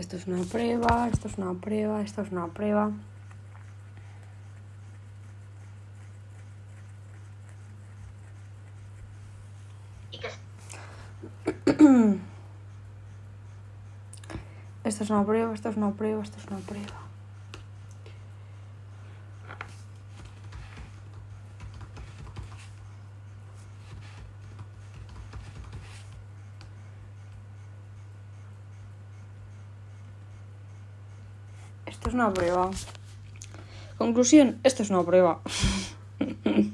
Esto es una prueba, esto es una prueba, esto es una prueba. Esto es una prueba, esto es una prueba, esto es una prueba. Esto es una prueba. Conclusión, esto es una prueba.